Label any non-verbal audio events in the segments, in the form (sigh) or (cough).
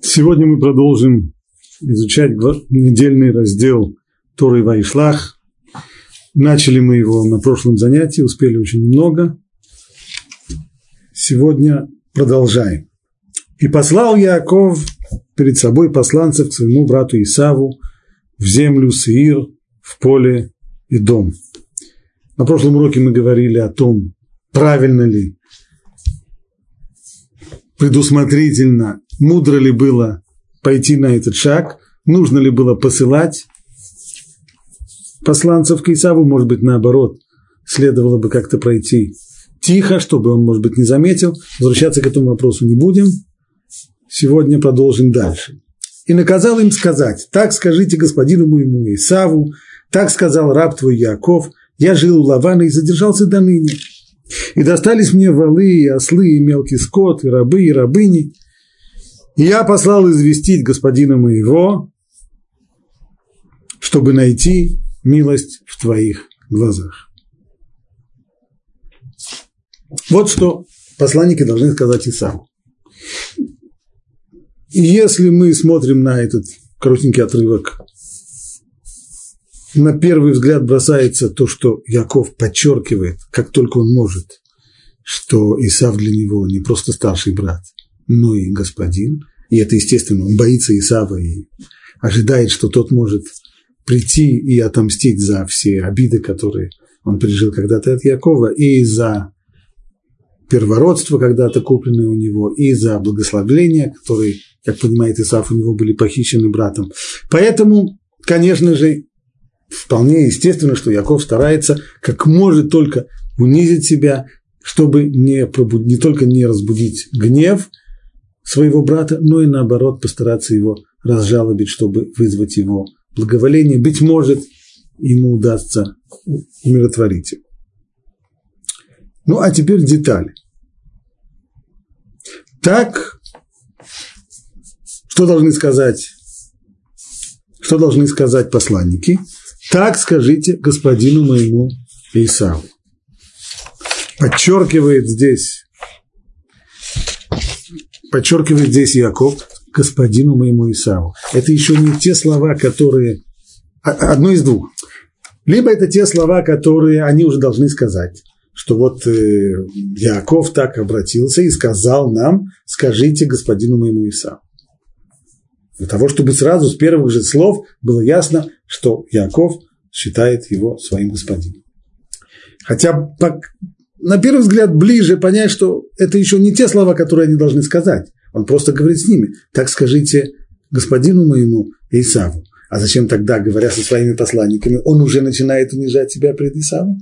Сегодня мы продолжим изучать недельный раздел Торы Вайшлах. Начали мы его на прошлом занятии, успели очень немного. Сегодня продолжаем. «И послал Яков перед собой посланцев к своему брату Исаву в землю Сеир, в поле и дом». На прошлом уроке мы говорили о том, правильно ли, предусмотрительно мудро ли было пойти на этот шаг, нужно ли было посылать посланцев к Исаву, может быть, наоборот, следовало бы как-то пройти тихо, чтобы он, может быть, не заметил. Возвращаться к этому вопросу не будем. Сегодня продолжим дальше. И наказал им сказать, так скажите господину моему Исаву, так сказал раб твой Яков, я жил у Лавана и задержался до ныне. И достались мне валы, и ослы, и мелкий скот, и рабы, и рабыни. И я послал известить господина моего, чтобы найти милость в твоих глазах. Вот что посланники должны сказать Исаву. Если мы смотрим на этот коротенький отрывок, на первый взгляд бросается то, что Яков подчеркивает, как только он может, что Исав для него не просто старший брат, но и господин. И это естественно, он боится Исава и ожидает, что тот может прийти и отомстить за все обиды, которые он пережил когда-то от Якова, и за первородство, когда-то купленное у него, и за благословление, которые, как понимает Исаф, у него были похищены братом. Поэтому, конечно же, вполне естественно, что Яков старается как может только унизить себя, чтобы не, пробуд... не только не разбудить гнев своего брата, но и наоборот постараться его разжалобить, чтобы вызвать его благоволение. Быть может, ему удастся умиротворить его. Ну, а теперь детали. Так, что должны сказать, что должны сказать посланники? Так скажите господину моему Исаву. Подчеркивает здесь, подчеркивает здесь Яков, господину моему Исаву. Это еще не те слова, которые... А, одно из двух. Либо это те слова, которые они уже должны сказать что вот э, Яков так обратился и сказал нам, скажите господину моему Исаву. Для того, чтобы сразу с первых же слов было ясно, что Яков считает его своим господином. Хотя на первый взгляд ближе понять, что это еще не те слова, которые они должны сказать. Он просто говорит с ними. Так скажите господину моему Исаву. А зачем тогда, говоря со своими посланниками, он уже начинает унижать себя пред Исавом?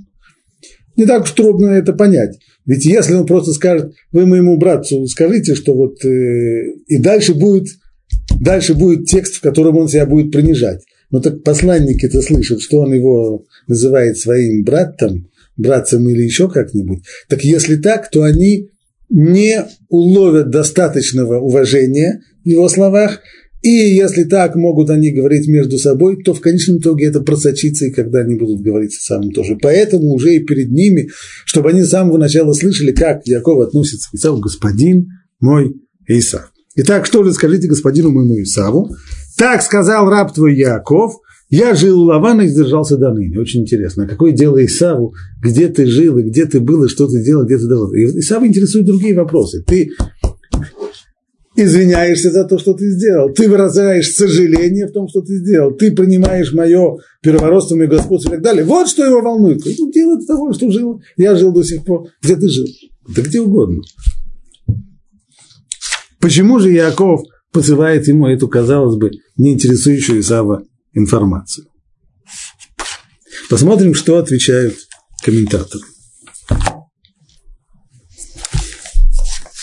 Не так уж трудно это понять. Ведь если он просто скажет, вы моему братцу скажите, что вот э, и дальше будет, дальше будет текст, в котором он себя будет принижать. Но так посланники-то слышат, что он его называет своим братом, братцем или еще как-нибудь. Так если так, то они не уловят достаточного уважения в его словах, и если так могут они говорить между собой, то в конечном итоге это просочится, и когда они будут говорить с самым тоже. Поэтому уже и перед ними, чтобы они с самого начала слышали, как Яков относится к Исаву, господин мой Исав. Итак, что же скажите господину моему Исаву? Так сказал раб твой Яков, я жил у Лавана и сдержался до ныне. Очень интересно. Какое дело Исаву? Где ты жил, и где ты был, и что ты делал, где ты давал? Исаву интересуют другие вопросы. Ты извиняешься за то, что ты сделал. Ты выражаешь сожаление в том, что ты сделал. Ты принимаешь мое первородство, мое господство и так далее. Вот что его волнует. Ну, дело того, что жил, я жил до сих пор. Где ты жил? Да где угодно. Почему же Яков посылает ему эту, казалось бы, не интересующую Исава информацию? Посмотрим, что отвечают комментаторы.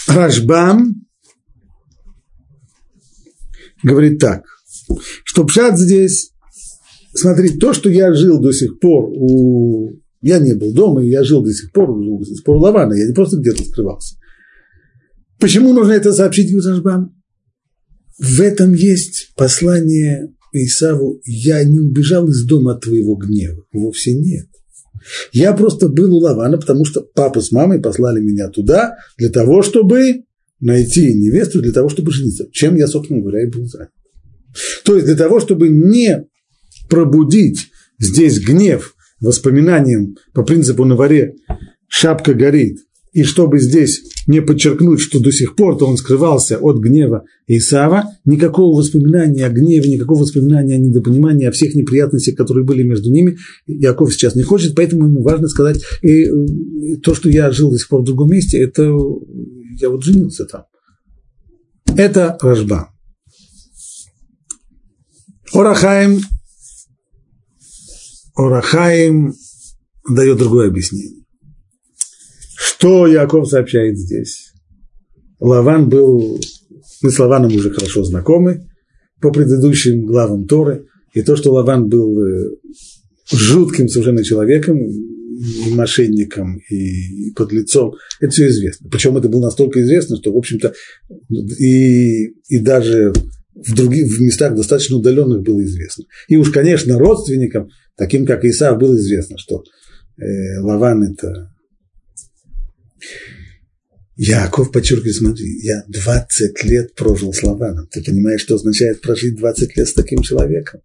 Рашбам говорит так, что пшат здесь, смотри, то, что я жил до сих пор у... Я не был дома, я жил до сих пор, до сих пор у Лавана, я не просто где-то скрывался. Почему нужно это сообщить Юзашбам? В этом есть послание Исаву, я не убежал из дома твоего гнева. Вовсе нет. Я просто был у Лавана, потому что папа с мамой послали меня туда для того, чтобы найти невесту для того, чтобы жениться. Чем я, собственно говоря, и был занят. То есть для того, чтобы не пробудить здесь гнев воспоминанием по принципу на варе шапка горит, и чтобы здесь не подчеркнуть, что до сих пор-то он скрывался от гнева Исава, никакого воспоминания о гневе, никакого воспоминания о недопонимании, о всех неприятностях, которые были между ними, Яков сейчас не хочет, поэтому ему важно сказать, и, и то, что я жил до сих пор в другом месте, это я вот женился там. Это Рожба. Орахаим, Орахаим дает другое объяснение. Что Яков сообщает здесь? Лаван был, мы с Лаваном уже хорошо знакомы по предыдущим главам Торы, и то, что Лаван был э, жутким совершенно человеком, и мошенником, и подлецом, это все известно. Причем это было настолько известно, что, в общем-то, и, и даже в других в местах достаточно удаленных было известно. И уж, конечно, родственникам, таким как Исаав, было известно, что э, Лаван это... Яков подчеркивает, смотри, я 20 лет прожил с Лаваном. Ты понимаешь, что означает прожить 20 лет с таким человеком?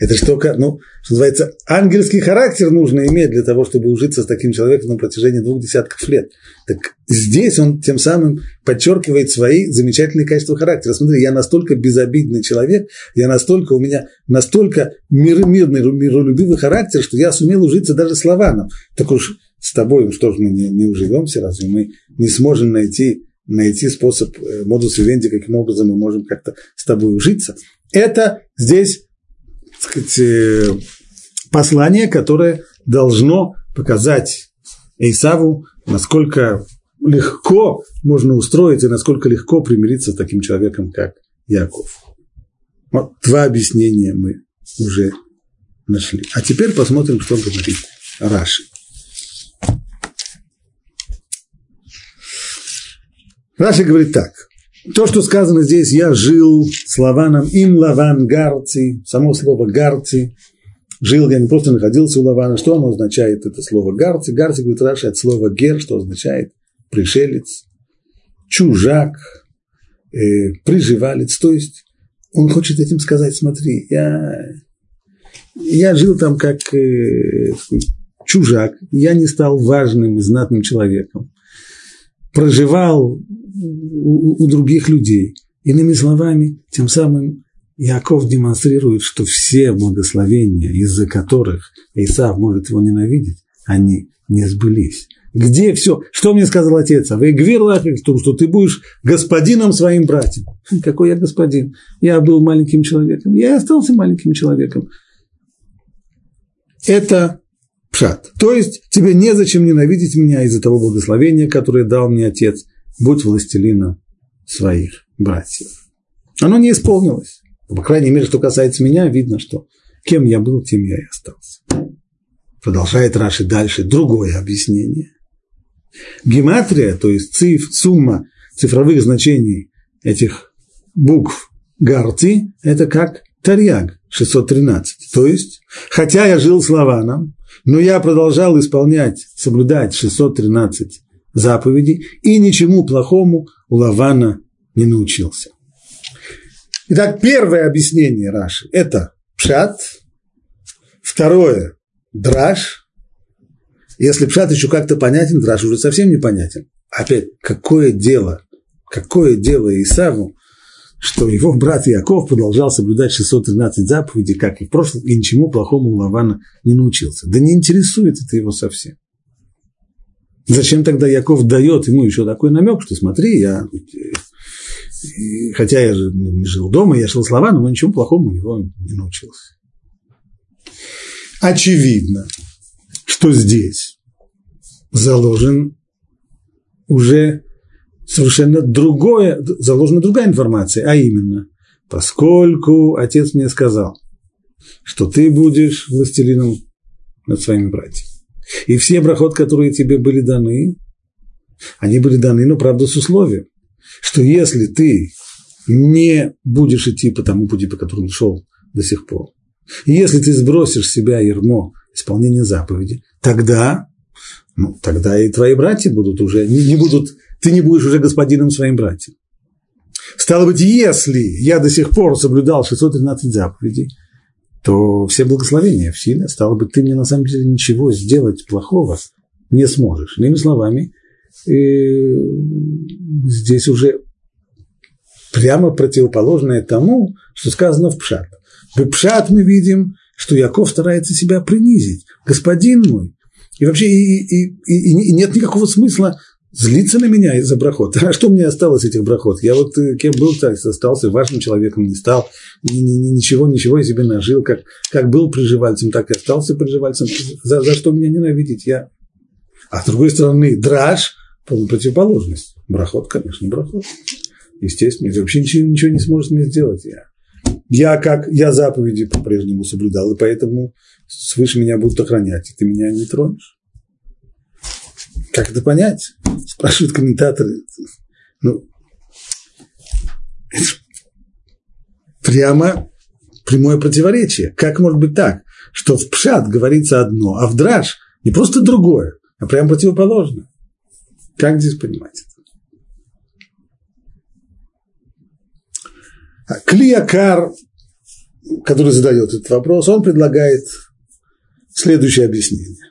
Это только, ну, что называется, ангельский характер нужно иметь для того, чтобы ужиться с таким человеком на протяжении двух десятков лет. Так здесь он тем самым подчеркивает свои замечательные качества характера. Смотри, я настолько безобидный человек, я настолько, у меня настолько мир, мирный, миролюбивый характер, что я сумел ужиться даже с Лаваном. Так уж с тобой, что же мы не, не уживемся, разве мы не сможем найти найти способ, э, модус вивенди, каким образом мы можем как-то с тобой ужиться. Это здесь сказать, э, послание, которое должно показать Исаву, насколько легко можно устроить и насколько легко примириться с таким человеком, как Яков. Вот два объяснения мы уже нашли. А теперь посмотрим, что говорит Раши. Раши говорит так – то, что сказано здесь, я жил с Лаваном, им Лаван Гарци, само слово Гарци, жил, я не просто находился у Лавана, что оно означает, это слово Гарци, Гарци, говорит Раша, от слова Гер, что означает пришелец, чужак, э, приживалец, то есть он хочет этим сказать, смотри, я, я жил там как э, чужак, я не стал важным и знатным человеком, проживал у, других людей. Иными словами, тем самым Яков демонстрирует, что все благословения, из-за которых Исав может его ненавидеть, они не сбылись. Где все? Что мне сказал отец? А вы в том, что ты будешь господином своим братьям. (laughs) Какой я господин? Я был маленьким человеком. Я и остался маленьким человеком. Это пшат. То есть тебе незачем ненавидеть меня из-за того благословения, которое дал мне отец – будь властелином своих братьев. Оно не исполнилось. По крайней мере, что касается меня, видно, что кем я был, тем я и остался. Продолжает Раши дальше другое объяснение. Гематрия, то есть циф, сумма цифровых значений этих букв Гарти, это как Тарьяг 613. То есть, хотя я жил с Лаваном, но я продолжал исполнять, соблюдать 613 заповедей и ничему плохому у Лавана не научился. Итак, первое объяснение Раши – это пшат, второе – драж. Если пшат еще как-то понятен, драж уже совсем непонятен. Опять, какое дело, какое дело Исаву, что его брат Яков продолжал соблюдать 613 заповедей, как и в прошлом, и ничему плохому у Лавана не научился. Да не интересует это его совсем. Зачем тогда Яков дает ему еще такой намек, что смотри, я, хотя я же жил дома, я жил с Лаваном, но ничего плохому у него не научился. Очевидно, что здесь заложен уже совершенно другое, заложена другая информация, а именно, поскольку отец мне сказал, что ты будешь властелином над своими братьями, и все брахот, которые тебе были даны, они были даны, но правда с условием, что если ты не будешь идти по тому пути, по которому шел до сих пор, если ты сбросишь с себя ермо исполнения заповеди, тогда, ну, тогда и твои братья будут уже, не, не будут ты не будешь уже господином своим братьям. Стало быть, если я до сих пор соблюдал 613 заповедей, то все благословения в силе. Стало быть, ты мне на самом деле ничего сделать плохого не сможешь. Иными словами, э, здесь уже прямо противоположное тому, что сказано в Пшат. В Пшат мы видим, что Яков старается себя принизить. Господин мой. И вообще и, и, и, и нет никакого смысла злиться на меня из-за брахот. (laughs) А что мне осталось этих брахот? Я вот э, кем был, так остался, важным человеком не стал, ни, ни, ничего, ничего я себе нажил, как, как был приживальцем, так и остался приживальцем. За, за что меня ненавидеть? Я... А с другой стороны, драж – полная противоположность. Брахот, конечно, брахот. Естественно, вообще ничего, ничего не сможешь мне сделать. Я, я как, я заповеди по-прежнему соблюдал, и поэтому свыше меня будут охранять, и ты меня не тронешь. Как это понять? Спрашивают комментаторы. Ну, прямо прямое противоречие. Как может быть так, что в пшат говорится одно, а в драж не просто другое, а прямо противоположное? Как здесь понимать это? А Клиакар, который задает этот вопрос, он предлагает следующее объяснение.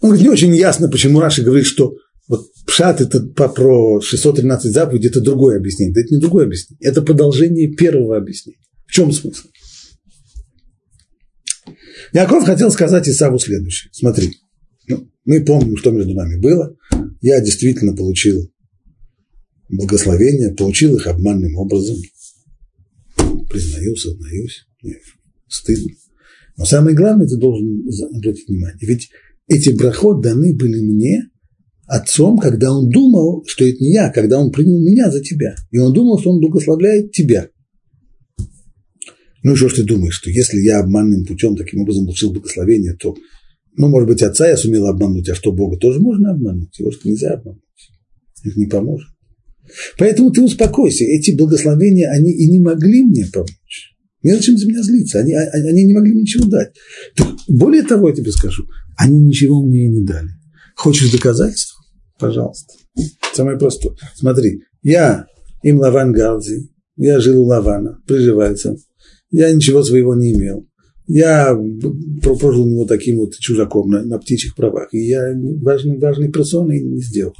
Он говорит, не очень ясно, почему Раши говорит, что вот Пшат это про 613 заповедей, это другое объяснение. Да это не другое объяснение, это продолжение первого объяснения. В чем смысл? Яков хотел сказать Исаву следующее. Смотри, ну, мы помним, что между нами было. Я действительно получил благословения, получил их обманным образом. Признаю, сознаюсь. Стыдно. Но самое главное, ты должен обратить внимание. Ведь эти брахот даны были мне отцом, когда он думал, что это не я, когда он принял меня за тебя. И он думал, что он благословляет тебя. Ну, что ж ты думаешь, что если я обманным путем таким образом получил благословение, то, ну, может быть, отца я сумел обмануть, а что Бога тоже можно обмануть? Его же нельзя обмануть. Это не поможет. Поэтому ты успокойся. Эти благословения, они и не могли мне помочь. Не зачем за меня злиться. Они, они не могли ничего дать. Более того, я тебе скажу, они ничего мне и не дали. Хочешь доказательства? Пожалуйста. Самое простое. Смотри, я им Лаван Галзи, я жил у Лавана, приживальцем, я ничего своего не имел. Я прожил у него таким вот чужаком на, на птичьих правах, и я важный, важной персоной не сделал.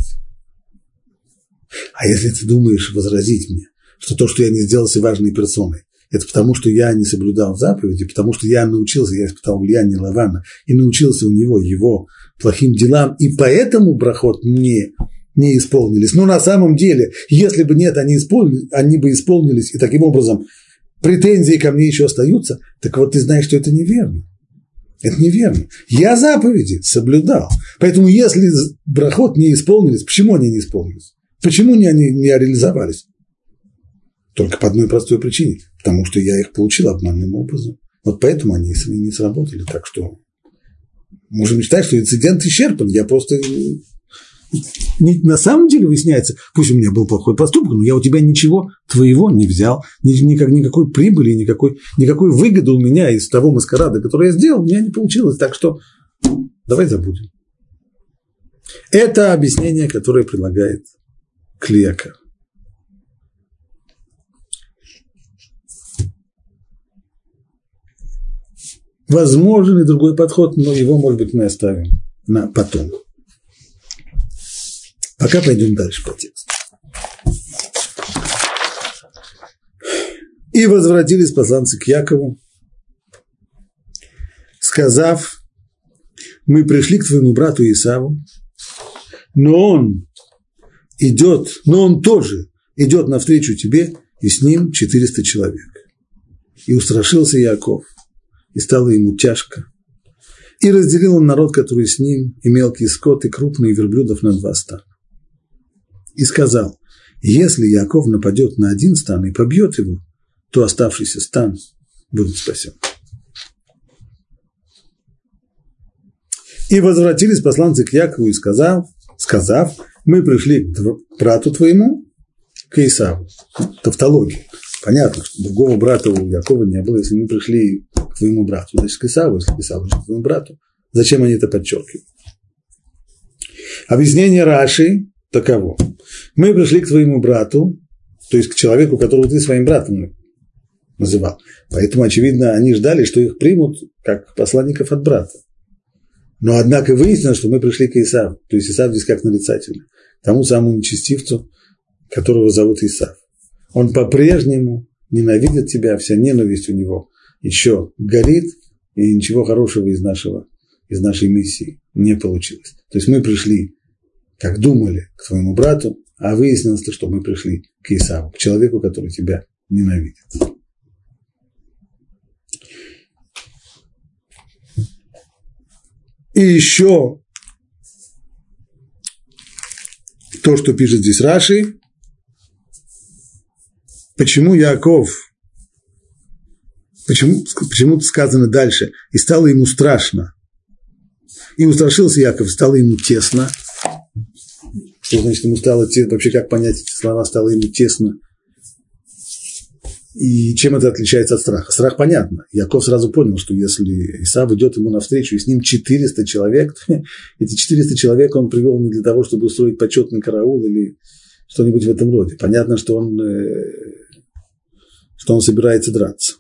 А если ты думаешь возразить мне, что то, что я не сделался важной персоной, это потому, что я не соблюдал заповеди, потому что я научился, я испытал влияние Лавана и научился у него его плохим делам, и поэтому брахот не, не исполнились. Но на самом деле, если бы нет, они, исполнились, они бы исполнились, и таким образом претензии ко мне еще остаются, так вот ты знаешь, что это неверно. Это неверно. Я заповеди соблюдал. Поэтому если брахот не исполнились, почему они не исполнились? Почему не они не реализовались? Только по одной простой причине. Потому что я их получил обманным образом. Вот поэтому они не сработали. Так что можем считать, что инцидент исчерпан. Я просто не, на самом деле выясняется, пусть у меня был плохой поступок, но я у тебя ничего твоего не взял, ни, никак, никакой прибыли, никакой, никакой выгоды у меня из того маскарада, который я сделал, у меня не получилось. Так что давай забудем. Это объяснение, которое предлагает Клиакар. Возможен и другой подход, но его, может быть, мы оставим на потом. Пока пойдем дальше по тексту. И возвратились посланцы к Якову, сказав, мы пришли к твоему брату Исаву, но он идет, но он тоже идет навстречу тебе, и с ним 400 человек. И устрашился Яков – и стало ему тяжко. И разделил он народ, который с ним, и мелкий скот, и крупные верблюдов на два стана. И сказал, если Яков нападет на один стан и побьет его, то оставшийся стан будет спасен. И возвратились посланцы к Якову и сказав, сказав, мы пришли к брату твоему, к Исаву. Тавтология. Понятно, что другого брата у Якова не было, если мы пришли к твоему брату, значит, к Исаву, если к Исаву, значит, к твоему брату. Зачем они это подчеркивают? Объяснение Раши таково. Мы пришли к твоему брату, то есть к человеку, которого ты своим братом называл. Поэтому, очевидно, они ждали, что их примут как посланников от брата. Но, однако, выяснилось, что мы пришли к Исаву. То есть Исав здесь как нарицательный. Тому самому нечестивцу, которого зовут Исав. Он по-прежнему ненавидит тебя, вся ненависть у него еще горит, и ничего хорошего из, нашего, из нашей миссии не получилось. То есть мы пришли, как думали, к твоему брату, а выяснилось, что мы пришли к Исаву, к человеку, который тебя ненавидит. И еще то, что пишет здесь Раши, почему Яков, почему, почему сказано дальше, и стало ему страшно. И устрашился Яков, стало ему тесно. Что значит ему стало тесно? Вообще, как понять эти слова, стало ему тесно – и чем это отличается от страха? Страх понятно. Яков сразу понял, что если Исав идет ему навстречу, и с ним 400 человек, (laughs) эти 400 человек он привел не для того, чтобы устроить почетный караул или что-нибудь в этом роде. Понятно, что он, э, что он собирается драться.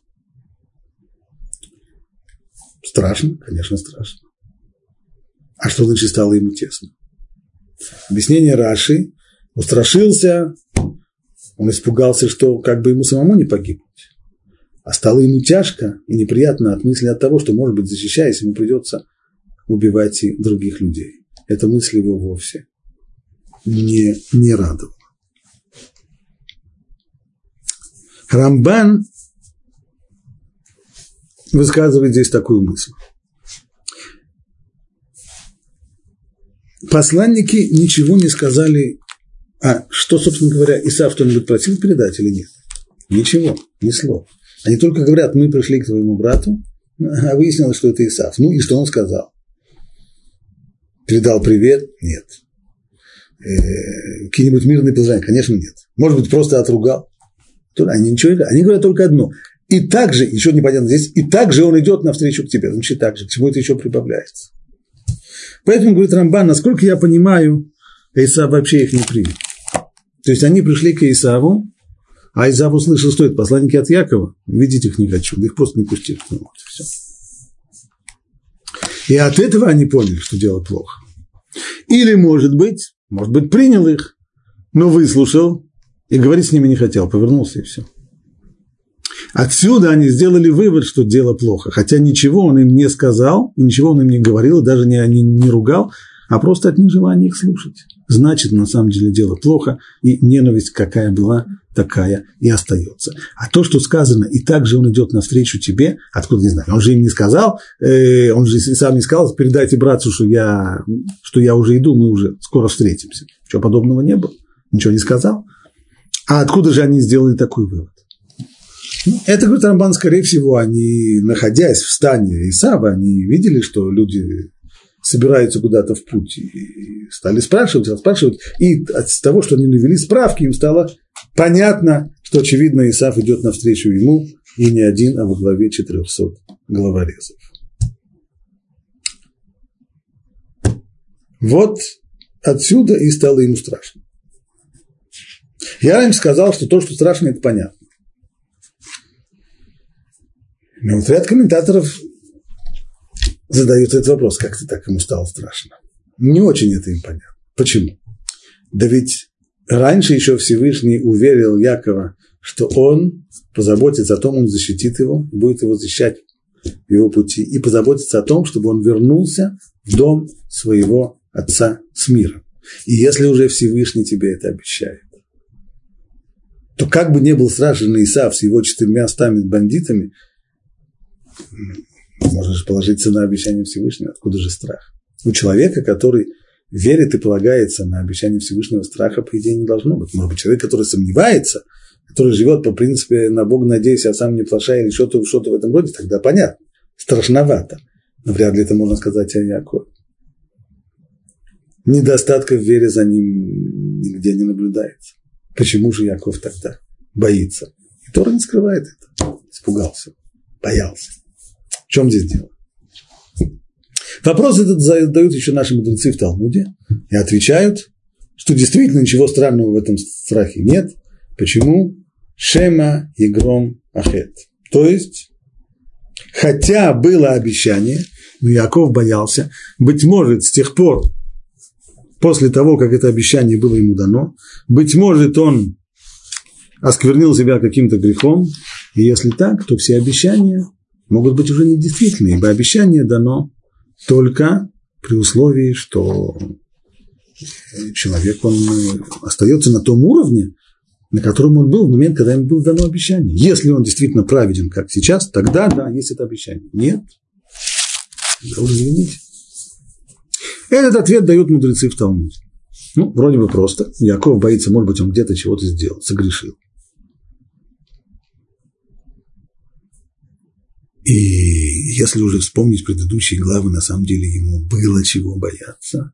Страшно? Конечно, страшно. А что значит стало ему тесно? Объяснение Раши устрашился он испугался, что как бы ему самому не погибнуть. А стало ему тяжко и неприятно от мысли от того, что, может быть, защищаясь, ему придется убивать и других людей. Эта мысль его вовсе не, не радовала. Рамбан высказывает здесь такую мысль. Посланники ничего не сказали а что, собственно говоря, Исав что-нибудь просил передать или нет? Ничего, ни слова. Они только говорят, мы пришли к твоему брату, а выяснилось, что это Исав. Ну и что он сказал? Передал привет? Нет. Э, какие-нибудь мирные пожелания? Конечно, нет. Может быть, просто отругал? Они ничего не Они говорят только одно. И также, еще непонятно здесь, и также он идет навстречу к тебе. Значит, так же, к чему это еще прибавляется? Поэтому, говорит Рамбан, насколько я понимаю, Исав вообще их не примет. То есть они пришли к Исаву, а Исав услышал, что это посланники от Якова. Видеть их не хочу, да их просто не пустили. Ну, вот, все. И от этого они поняли, что дело плохо. Или, может быть, может быть, принял их, но выслушал и говорить с ними не хотел, повернулся и все. Отсюда они сделали вывод, что дело плохо, хотя ничего он им не сказал, ничего он им не говорил, даже не, не, не ругал, а просто от нежелания их слушать. Значит, на самом деле дело плохо, и ненависть какая была, такая и остается. А то, что сказано, и также он идет навстречу тебе, откуда не знаю, он же им не сказал, э, он же сам не сказал, передайте братцу, что я, что я уже иду, мы уже скоро встретимся. Чего подобного не было, ничего не сказал. А откуда же они сделали такой вывод? Ну, это, говорит Рамбан, скорее всего, они, находясь в стане Исава, они видели, что люди собираются куда-то в путь, и стали спрашивать, спрашивать, и от того, что они навели справки, им стало понятно, что, очевидно, Исаф идет навстречу ему, и не один, а во главе 400 головорезов. Вот отсюда и стало ему страшно. Я раньше сказал, что то, что страшно, это понятно. Но вот ряд комментаторов задают этот вопрос, как ты так ему стало страшно. Не очень это им понятно. Почему? Да ведь раньше еще Всевышний уверил Якова, что он позаботится о том, он защитит его, будет его защищать в его пути, и позаботится о том, чтобы он вернулся в дом своего отца с миром. И если уже Всевышний тебе это обещает, то как бы не был страшен Исав с его четырьмя стами бандитами, же положиться на обещание Всевышнего. Откуда же страх? У человека, который верит и полагается на обещание Всевышнего, страха, по идее, не должно быть. Может быть, человек, который сомневается, который живет по принципе на Бога надеюсь, а сам не плашай или что-то что в этом роде, тогда понятно. Страшновато. Но вряд ли это можно сказать о Якове. Недостатка в вере за ним нигде не наблюдается. Почему же Яков тогда боится? И Тора не скрывает это. Испугался, боялся. В чем здесь дело? Вопрос этот задают еще наши мудрецы в Талмуде и отвечают, что действительно ничего странного в этом страхе нет. Почему? Шема и гром ахет. То есть, хотя было обещание, но Яков боялся, быть может, с тех пор, после того, как это обещание было ему дано, быть может, он осквернил себя каким-то грехом, и если так, то все обещания могут быть уже недействительны, ибо обещание дано только при условии, что человек, он остается на том уровне, на котором он был в момент, когда ему было дано обещание. Если он действительно праведен, как сейчас, тогда да, есть это обещание. Нет, да уж извините. Этот ответ дают мудрецы в Талмуде. Ну, вроде бы просто. Яков боится, может быть, он где-то чего-то сделал, согрешил. И если уже вспомнить предыдущие главы, на самом деле ему было чего бояться.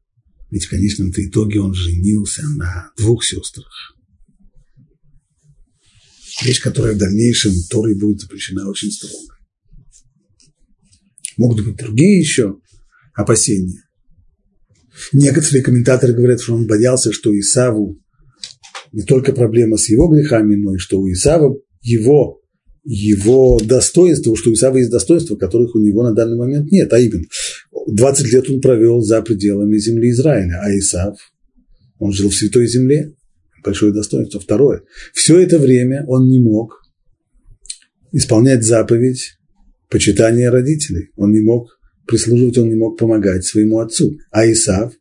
Ведь в конечном-то итоге он женился на двух сестрах. Вещь, которая в дальнейшем Торой будет запрещена очень строго. Могут быть другие еще опасения. Некоторые комментаторы говорят, что он боялся, что Исаву не только проблема с его грехами, но и что у Исава его его достоинства, что у Исава есть достоинства, которых у него на данный момент нет. А именно, 20 лет он провел за пределами земли Израиля, а Исав, он жил в святой земле, большое достоинство. Второе, все это время он не мог исполнять заповедь почитания родителей. Он не мог прислуживать, он не мог помогать своему отцу. А Исав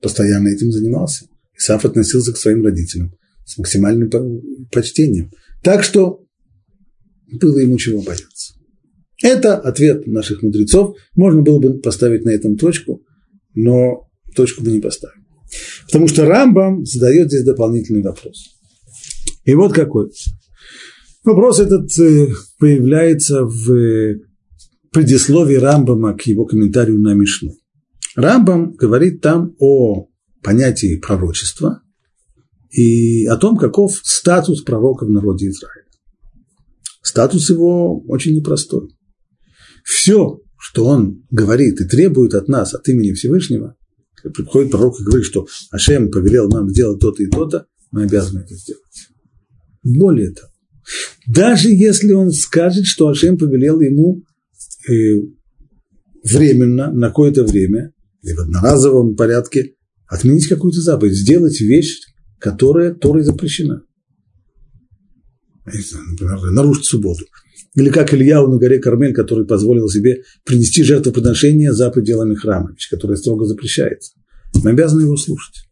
постоянно этим занимался. Исав относился к своим родителям с максимальным почтением – так что было ему чего бояться. Это ответ наших мудрецов. Можно было бы поставить на этом точку, но точку бы не поставил. Потому что Рамбам задает здесь дополнительный вопрос. И вот какой. Вопрос этот э, появляется в предисловии Рамбама к его комментарию на Мишну. Рамбам говорит там о понятии пророчества, и о том, каков статус пророка в народе Израиля. Статус его очень непростой. Все, что он говорит и требует от нас, от имени Всевышнего, приходит пророк и говорит, что Ашем повелел нам сделать то-то и то-то, мы обязаны это сделать. Более того, даже если он скажет, что Ашем повелел ему временно, на какое-то время, или в одноразовом порядке, отменить какую-то заповедь, сделать вещь, которая Торой запрещена. Например, нарушить субботу. Или как Ильяу на горе Кармель, который позволил себе принести жертвоприношение за пределами храма, вещь, которая строго запрещается. Мы обязаны его слушать.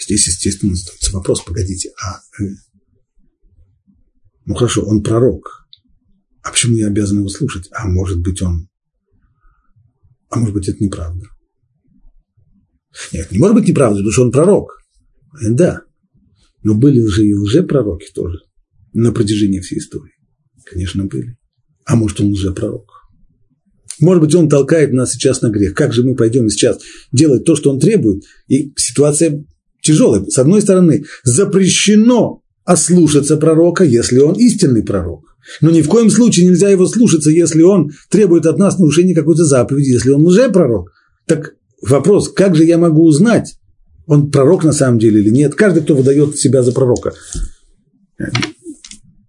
Здесь, естественно, задается вопрос, погодите, а э, ну хорошо, он пророк, а почему я обязан его слушать? А может быть, он, а может быть, это неправда. Нет, не может быть неправда, потому что он пророк. Э, да. Но были же и лжепророки тоже на протяжении всей истории. Конечно, были. А может, он лжепророк. Может быть, он толкает нас сейчас на грех. Как же мы пойдем сейчас делать то, что он требует? И ситуация тяжелая. С одной стороны, запрещено ослушаться пророка, если он истинный пророк. Но ни в коем случае нельзя его слушаться, если он требует от нас нарушения какой-то заповеди, если он лжепророк. Так Вопрос, как же я могу узнать, он пророк на самом деле или нет? Каждый, кто выдает себя за пророка.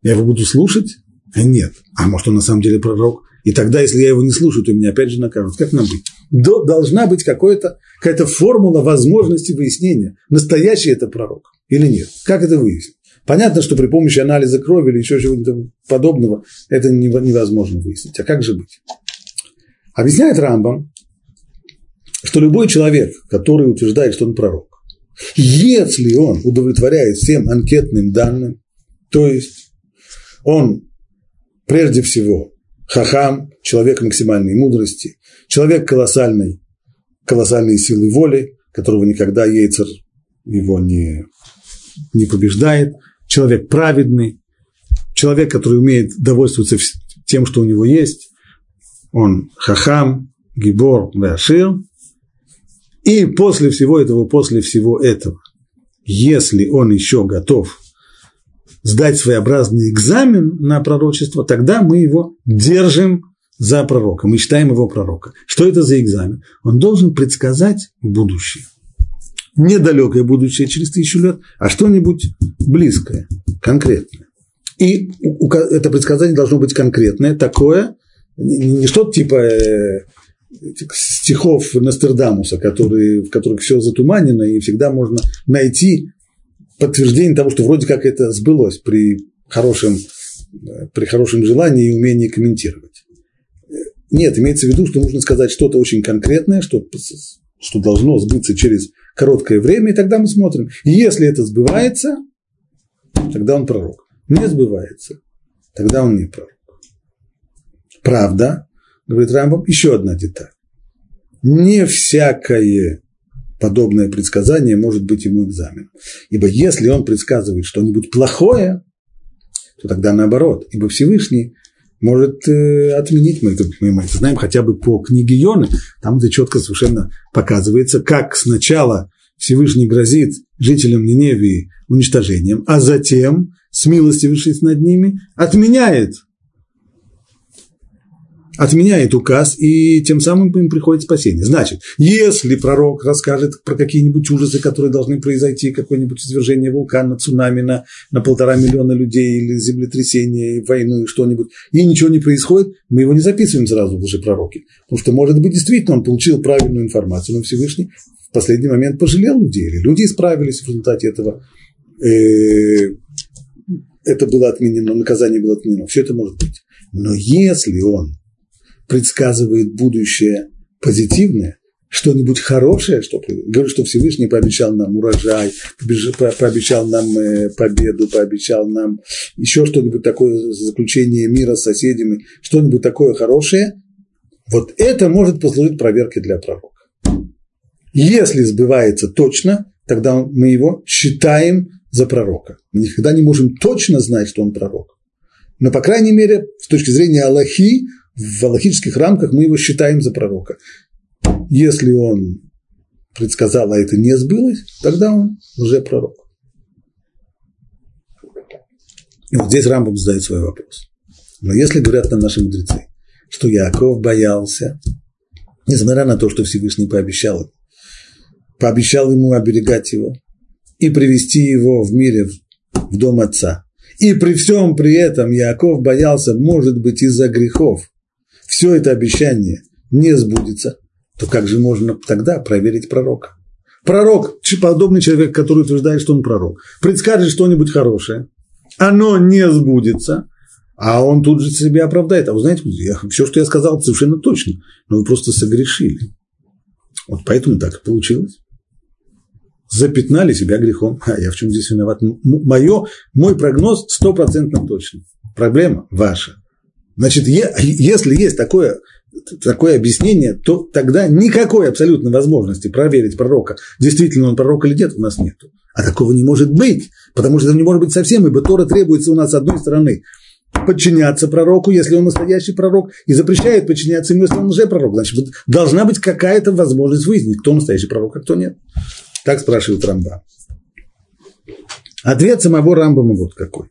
Я его буду слушать? А нет. А может, он на самом деле пророк? И тогда, если я его не слушаю, то меня опять же накажут. Как нам быть? Должна быть какая-то формула возможности выяснения, настоящий это пророк или нет. Как это выяснить? Понятно, что при помощи анализа крови или еще чего-то подобного это невозможно выяснить. А как же быть? Объясняет Рамбам, что любой человек, который утверждает, что он пророк, если он удовлетворяет всем анкетным данным, то есть он прежде всего хахам, человек максимальной мудрости, человек колоссальной, колоссальной силы воли, которого никогда Ейцер его не, не побеждает, человек праведный, человек, который умеет довольствоваться тем, что у него есть, он хахам, гибор, веашир, и после всего этого, после всего этого, если он еще готов сдать своеобразный экзамен на пророчество, тогда мы его держим за пророка, мы считаем его пророка. Что это за экзамен? Он должен предсказать будущее. Недалекое будущее через тысячу лет, а что-нибудь близкое, конкретное. И это предсказание должно быть конкретное, такое, не что-то типа э, стихов Нострадамуса, которые, в которых все затуманено, и всегда можно найти подтверждение того, что вроде как это сбылось при хорошем, при хорошем желании и умении комментировать. Нет, имеется в виду, что нужно сказать что-то очень конкретное, что, что должно сбыться через короткое время, и тогда мы смотрим. Если это сбывается, тогда он пророк. Не сбывается, тогда он не пророк. Правда, говорит Рамбам, еще одна деталь. Не всякое подобное предсказание может быть ему экзамен. Ибо если он предсказывает что-нибудь плохое, то тогда наоборот. Ибо Всевышний может э, отменить, мы это, мы это знаем хотя бы по книге Йоны, там это четко совершенно показывается, как сначала Всевышний грозит жителям Ниневии уничтожением, а затем, с милости вышить над ними, отменяет отменяет указ, и тем самым им приходит спасение. Значит, если пророк расскажет про какие-нибудь ужасы, которые должны произойти, какое-нибудь извержение вулкана, цунами на, на полтора миллиона людей, или землетрясение, войну, и что-нибудь, и ничего не происходит, мы его не записываем сразу в пророки. Потому что, может быть, действительно он получил правильную информацию, но Всевышний в последний момент пожалел людей, или люди исправились в результате этого. Э, это было отменено, наказание было отменено. Все это может быть. Но если он предсказывает будущее позитивное, что-нибудь хорошее, что говорит, что Всевышний пообещал нам урожай, пообещал нам э, победу, пообещал нам еще что-нибудь такое, заключение мира с соседями, что-нибудь такое хорошее, вот это может послужить проверкой для пророка. Если сбывается точно, тогда мы его считаем за пророка. Мы никогда не можем точно знать, что он пророк. Но, по крайней мере, с точки зрения Аллахи, в аллахических рамках мы его считаем за пророка. Если он предсказал, а это не сбылось, тогда он уже пророк. И вот здесь Рамбам задает свой вопрос. Но если говорят нам наши мудрецы, что Яков боялся, несмотря на то, что Всевышний пообещал, пообещал ему оберегать его и привести его в мире в дом отца. И при всем при этом Яков боялся, может быть, из-за грехов, все это обещание не сбудется, то как же можно тогда проверить пророка? Пророк, подобный человек, который утверждает, что он пророк, предскажет что-нибудь хорошее, оно не сбудется, а он тут же себя оправдает. А вы знаете, я, все, что я сказал, совершенно точно, но вы просто согрешили. Вот поэтому так и получилось. Запятнали себя грехом. А я в чем здесь виноват? Мое, мой прогноз стопроцентно точный. Проблема ваша. Значит, если есть такое, такое объяснение, то тогда никакой абсолютной возможности проверить пророка, действительно он пророк или нет, у нас нет. А такого не может быть, потому что это не может быть совсем, ибо Тора требуется у нас с одной стороны подчиняться пророку, если он настоящий пророк, и запрещает подчиняться ему, если он уже пророк. Значит, должна быть какая-то возможность выяснить, кто настоящий пророк, а кто нет. Так спрашивает Рамба. Ответ самого Рамбама вот какой.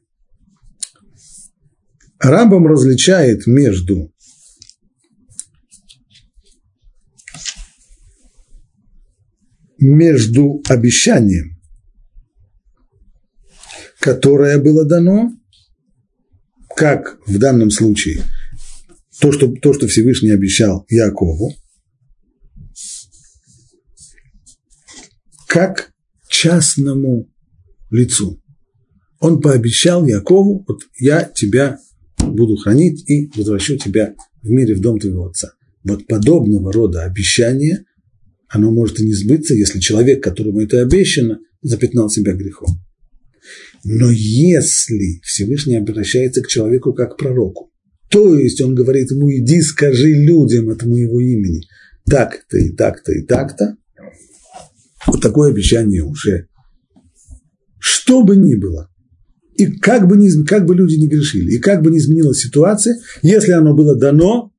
Рамбам различает между между обещанием, которое было дано, как в данном случае то, что, то, что Всевышний обещал Якову, как частному лицу. Он пообещал Якову, вот я тебя буду хранить и возвращу тебя в мире в дом твоего отца. Вот подобного рода обещание, оно может и не сбыться, если человек, которому это обещано, запятнал себя грехом. Но если Всевышний обращается к человеку как к пророку, то есть он говорит ему, иди скажи людям от моего имени, так-то и так-то и так-то, вот такое обещание уже, что бы ни было, и как бы, ни, как бы люди не грешили, и как бы не изменилась ситуация, если оно было дано,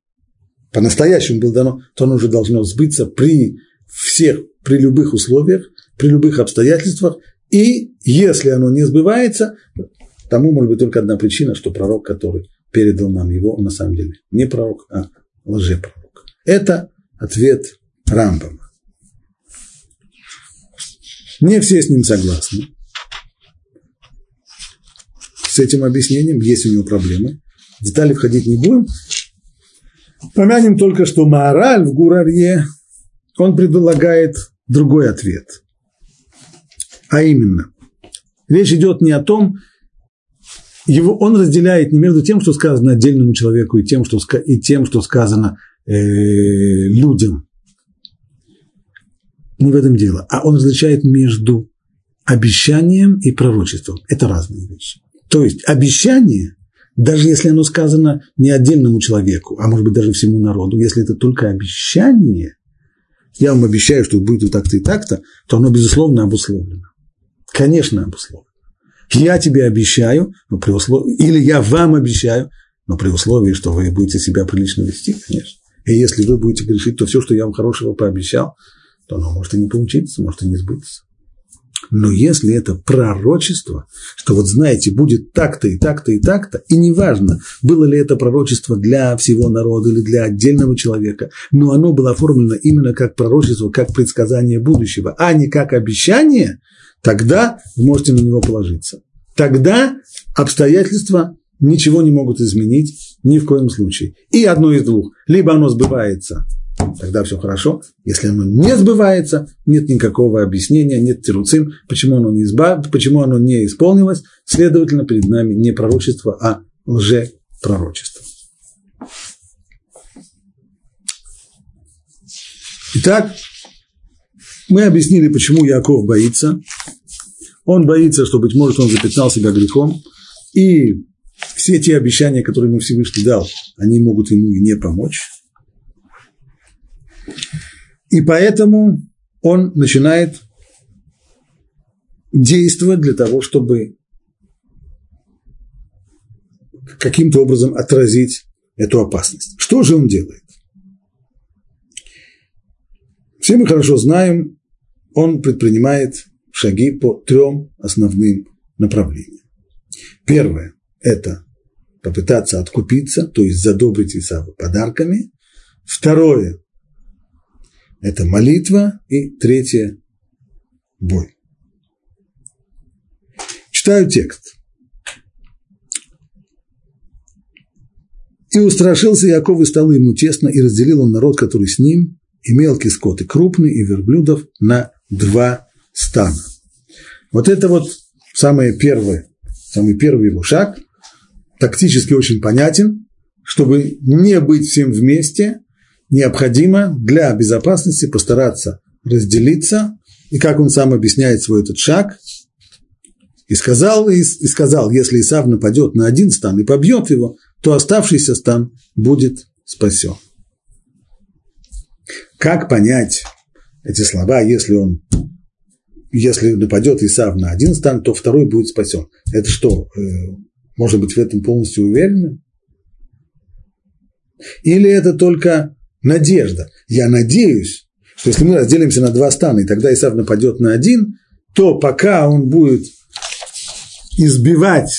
по-настоящему было дано, то оно уже должно сбыться при всех, при любых условиях, при любых обстоятельствах, и если оно не сбывается, тому может быть только одна причина, что пророк, который передал нам его, он на самом деле не пророк, а лжепророк. Это ответ Рамбама. Не все с ним согласны. С этим объяснением есть у него проблемы. В детали входить не будем. Помянем только, что Маораль в Гурарье, он предлагает другой ответ. А именно, речь идет не о том, его, он разделяет не между тем, что сказано отдельному человеку, и тем, что, и тем, что сказано э, людям. Не в этом дело. А он различает между обещанием и пророчеством. Это разные вещи. То есть обещание, даже если оно сказано не отдельному человеку, а может быть даже всему народу, если это только обещание, я вам обещаю, что будет вот так-то и так-то, то оно, безусловно, обусловлено. Конечно, обусловлено. Я тебе обещаю, но при условии, или я вам обещаю, но при условии, что вы будете себя прилично вести, конечно. И если вы будете грешить, то все, что я вам хорошего пообещал, то оно может и не получиться, может и не сбыться. Но если это пророчество, что вот знаете, будет так-то и так-то и так-то, и неважно, было ли это пророчество для всего народа или для отдельного человека, но оно было оформлено именно как пророчество, как предсказание будущего, а не как обещание, тогда вы можете на него положиться. Тогда обстоятельства ничего не могут изменить ни в коем случае. И одно из двух. Либо оно сбывается, тогда все хорошо. Если оно не сбывается, нет никакого объяснения, нет тируцим, почему оно не, избав... почему оно не исполнилось. Следовательно, перед нами не пророчество, а лжепророчество. Итак, мы объяснили, почему Яков боится. Он боится, что, быть может, он запятнал себя грехом. И все те обещания, которые ему Всевышний дал, они могут ему и не помочь. И поэтому он начинает действовать для того, чтобы каким-то образом отразить эту опасность. Что же он делает? Все мы хорошо знаем, он предпринимает шаги по трем основным направлениям. Первое – это попытаться откупиться, то есть задобрить Исава подарками. Второе – это молитва. И третье – бой. Читаю текст. «И устрашился Яков, и стало ему тесно, и разделил он народ, который с ним, и мелкий скот, и крупный, и верблюдов на два стана». Вот это вот самое первое, самый первый его шаг, тактически очень понятен, чтобы не быть всем вместе, необходимо для безопасности постараться разделиться, и как он сам объясняет свой этот шаг, и сказал, и, и сказал, если Исав нападет на один стан и побьет его, то оставшийся стан будет спасен. Как понять эти слова, если он если нападет Исав на один стан, то второй будет спасен. Это что, э, может быть, в этом полностью уверены? Или это только надежда? Я надеюсь, что если мы разделимся на два стана, и тогда Исав нападет на один, то пока он будет избивать,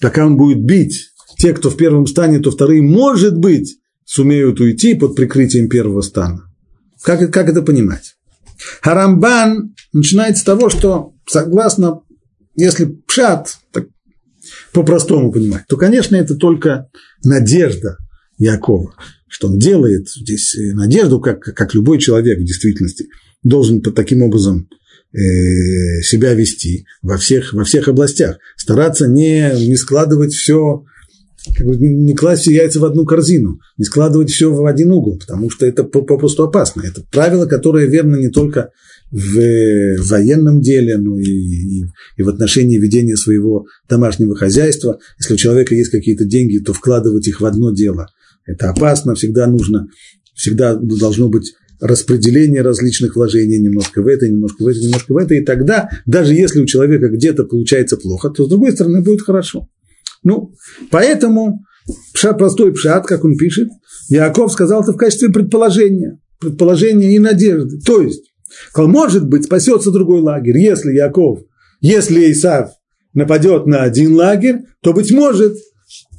пока он будет бить те, кто в первом стане, то вторые, может быть, сумеют уйти под прикрытием первого стана. Как, как это понимать? Харамбан начинает с того, что согласно, если пшат, так по-простому понимать, то, конечно, это только надежда Якова, что он делает здесь э, надежду, как, как любой человек в действительности должен таким образом э, себя вести во всех, во всех областях, стараться не, не складывать все как бы не класть все яйца в одну корзину, не складывать все в один угол, потому что это попросту опасно. Это правило, которое верно не только в военном деле, но и, и, и в отношении ведения своего домашнего хозяйства. Если у человека есть какие-то деньги, то вкладывать их в одно дело – это опасно, всегда нужно, всегда должно быть распределение различных вложений, немножко в это, немножко в это, немножко в это, и тогда, даже если у человека где-то получается плохо, то с другой стороны будет хорошо. Ну, поэтому пшат, простой пшат, как он пишет, Яков сказал это в качестве предположения, предположения и надежды. То есть, может быть, спасется другой лагерь, если Яков, если Исав нападет на один лагерь, то, быть может,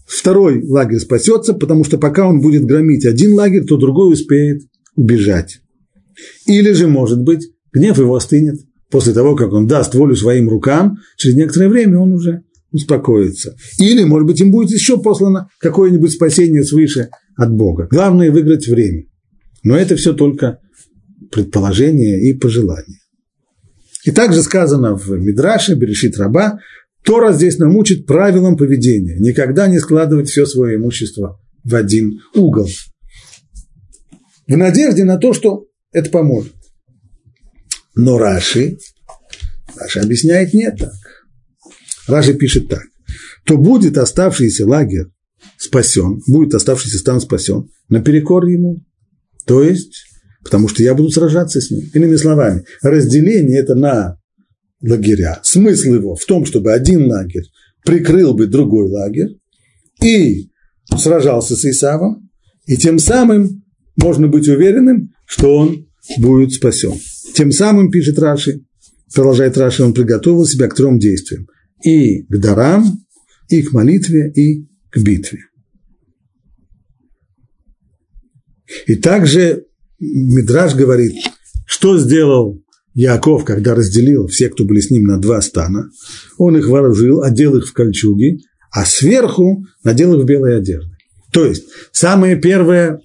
второй лагерь спасется, потому что пока он будет громить один лагерь, то другой успеет убежать. Или же, может быть, гнев его остынет. После того, как он даст волю своим рукам, через некоторое время он уже успокоится. Или, может быть, им будет еще послано какое-нибудь спасение свыше от Бога. Главное – выиграть время. Но это все только предположение и пожелание. И также сказано в Мидраше, Берешит Раба, Тора здесь нам учит правилам поведения. Никогда не складывать все свое имущество в один угол. В надежде на то, что это поможет. Но Раши, Раши объясняет не так. Раши пишет так. То будет оставшийся лагерь спасен, будет оставшийся стан спасен наперекор ему. То есть, потому что я буду сражаться с ним. Иными словами, разделение это на лагеря. Смысл его в том, чтобы один лагерь прикрыл бы другой лагерь и сражался с Исавом, и тем самым можно быть уверенным, что он будет спасен. Тем самым, пишет Раши, продолжает Раши, он приготовил себя к трем действиям. И к дарам, и к молитве, и к битве. И также Мидраж говорит, что сделал Яков, когда разделил всех, кто были с ним на два стана, он их вооружил, одел их в кольчуги, а сверху надел их в белые одежды. То есть, самое первое,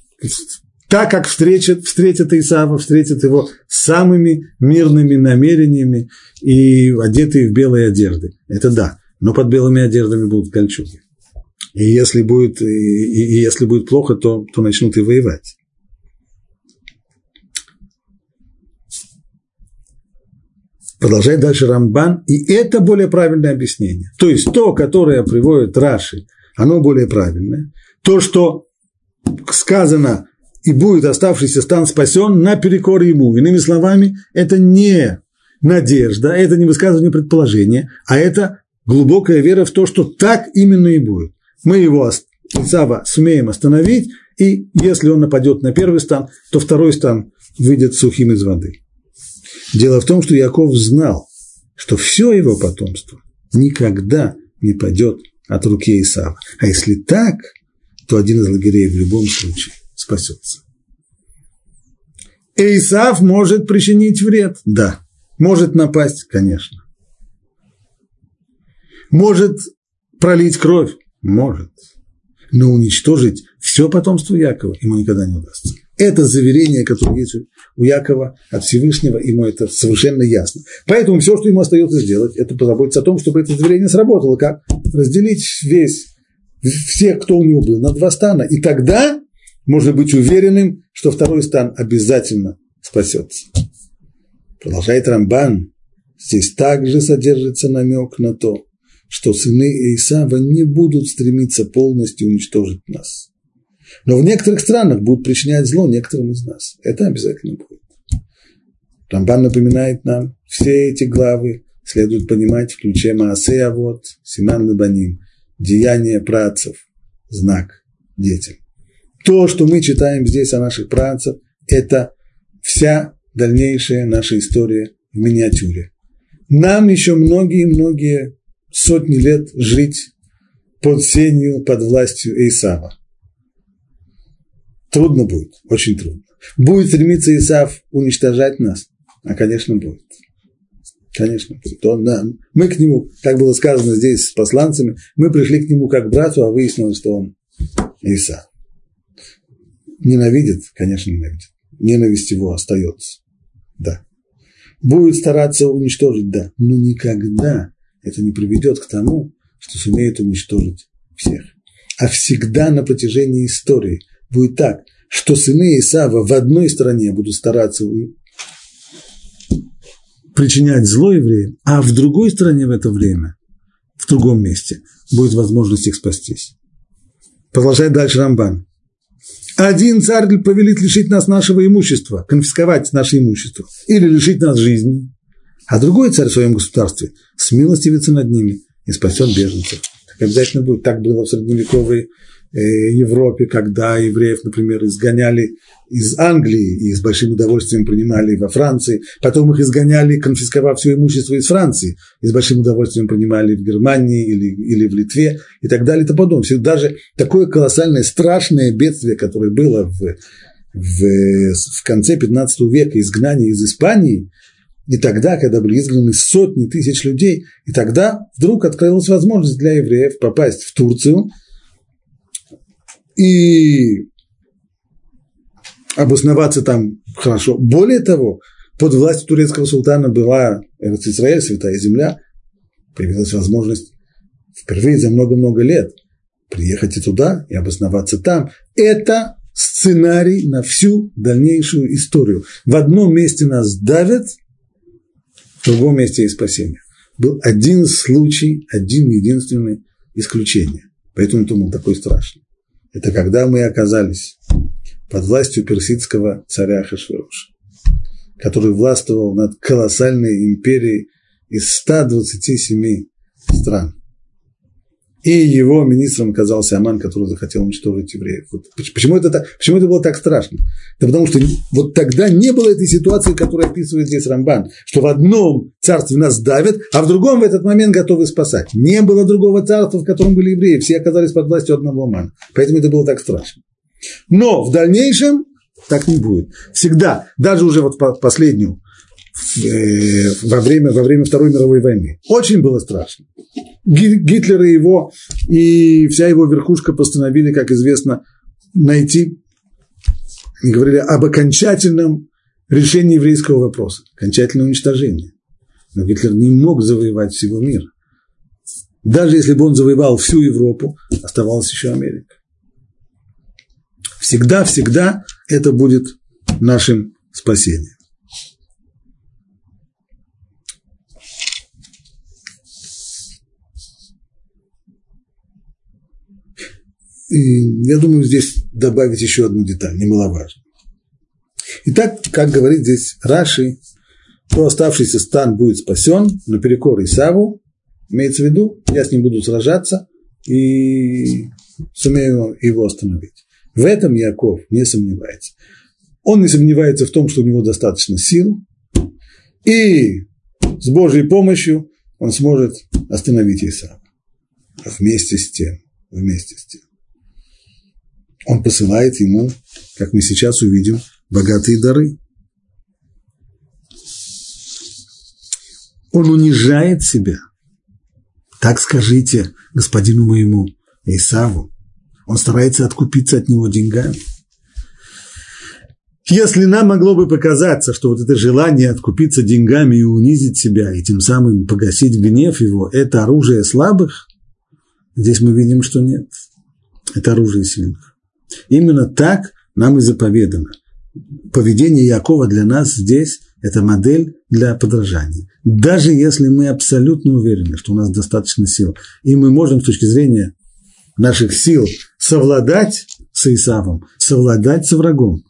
так как встретит, встретит Исава, встретит его самыми мирными намерениями и одетые в белые одежды. Это да, но под белыми одеждами будут кольчуги. И если будет, и, и если будет плохо, то, то начнут и воевать. Продолжает дальше Рамбан, и это более правильное объяснение. То есть то, которое приводит Раши, оно более правильное. То, что сказано, и будет оставшийся стан спасен наперекор ему. Иными словами, это не надежда, это не высказывание предположения, а это глубокая вера в то, что так именно и будет. Мы его, Исава, сумеем остановить, и если он нападет на первый стан, то второй стан выйдет сухим из воды. Дело в том, что Яков знал, что все его потомство никогда не падет от руки Исава. А если так, то один из лагерей в любом случае спасется. Исав может причинить вред? Да. Может напасть? Конечно. Может пролить кровь? Может. Но уничтожить все потомство Якова ему никогда не удастся. Это заверение, которое есть у Якова от Всевышнего, ему это совершенно ясно. Поэтому все, что ему остается сделать, это позаботиться о том, чтобы это заверение сработало. Как? Разделить весь, всех, кто у него был, на два стана. И тогда можно быть уверенным, что второй стан обязательно спасется. Продолжает Рамбан. Здесь также содержится намек на то, что сыны Исава не будут стремиться полностью уничтожить нас но в некоторых странах будут причинять зло некоторым из нас. Это обязательно будет. Рамбан напоминает нам, все эти главы следует понимать в ключе Маасея вот, Симан Лабаним, деяние працев, знак детям. То, что мы читаем здесь о наших працах, это вся дальнейшая наша история в миниатюре. Нам еще многие-многие сотни лет жить под сенью, под властью Исава. Трудно будет, очень трудно. Будет стремиться Исав уничтожать нас? А, конечно, будет. Конечно, будет. Он, да, мы к нему, как было сказано здесь с посланцами, мы пришли к нему как к брату, а выяснилось, что он Исав. Ненавидит? Конечно, ненавидит. Ненависть его остается. Да. Будет стараться уничтожить, да. Но никогда это не приведет к тому, что сумеет уничтожить всех. А всегда на протяжении истории будет так, что сыны Исава в одной стороне будут стараться причинять зло евреям, а в другой стороне в это время, в другом месте, будет возможность их спастись. Продолжает дальше Рамбан. Один царь повелит лишить нас нашего имущества, конфисковать наше имущество, или лишить нас жизни, а другой царь в своем государстве смилостивится над ними и спасет беженцев. Обязательно будет. Так было в средневековой э, Европе, когда евреев, например, изгоняли из Англии и с большим удовольствием принимали во Франции, потом их изгоняли, конфисковав все имущество из Франции, и с большим удовольствием принимали в Германии или, или в Литве и так далее и тому подобное. Даже такое колоссальное, страшное бедствие, которое было в, в, в конце 15 века, изгнание из Испании, и тогда, когда были изгнаны сотни тысяч людей, и тогда вдруг открылась возможность для евреев попасть в Турцию и обосноваться там хорошо. Более того, под властью турецкого султана была Израиль, святая земля, появилась возможность впервые за много-много лет приехать и туда, и обосноваться там. Это сценарий на всю дальнейшую историю. В одном месте нас давят, в другом месте есть спасение. Был один случай, один единственный исключение. Поэтому это был такой страшный. Это когда мы оказались под властью персидского царя Хашвироша, который властвовал над колоссальной империей из 127 стран. И его министром оказался Аман, который захотел уничтожить евреев. Вот почему, это, почему это было так страшно? Да потому что вот тогда не было этой ситуации, которую описывает здесь Рамбан, что в одном царстве нас давят, а в другом в этот момент готовы спасать. Не было другого царства, в котором были евреи, все оказались под властью одного Амана. Поэтому это было так страшно. Но в дальнейшем так не будет. Всегда, даже уже вот последнюю, э, во время, во время Второй мировой войны, очень было страшно. Гитлер его, и вся его верхушка постановили, как известно, найти, говорили об окончательном решении еврейского вопроса, окончательное уничтожение. Но Гитлер не мог завоевать всего мира. Даже если бы он завоевал всю Европу, оставалась еще Америка. Всегда-всегда это будет нашим спасением. Я думаю, здесь добавить еще одну деталь, немаловажную. Итак, как говорит здесь Раши, то оставшийся стан будет спасен наперекор Исаву, имеется в виду, я с ним буду сражаться и сумею его остановить. В этом Яков не сомневается. Он не сомневается в том, что у него достаточно сил, и с Божьей помощью он сможет остановить Исава. Вместе с тем, вместе с тем. Он посылает ему, как мы сейчас увидим, богатые дары. Он унижает себя. Так скажите господину моему Исаву, он старается откупиться от него деньгами. Если нам могло бы показаться, что вот это желание откупиться деньгами и унизить себя, и тем самым погасить гнев его, это оружие слабых, здесь мы видим, что нет. Это оружие сильных. Именно так нам и заповедано. Поведение Якова для нас здесь – это модель для подражания. Даже если мы абсолютно уверены, что у нас достаточно сил, и мы можем с точки зрения наших сил совладать с Исавом, совладать со врагом,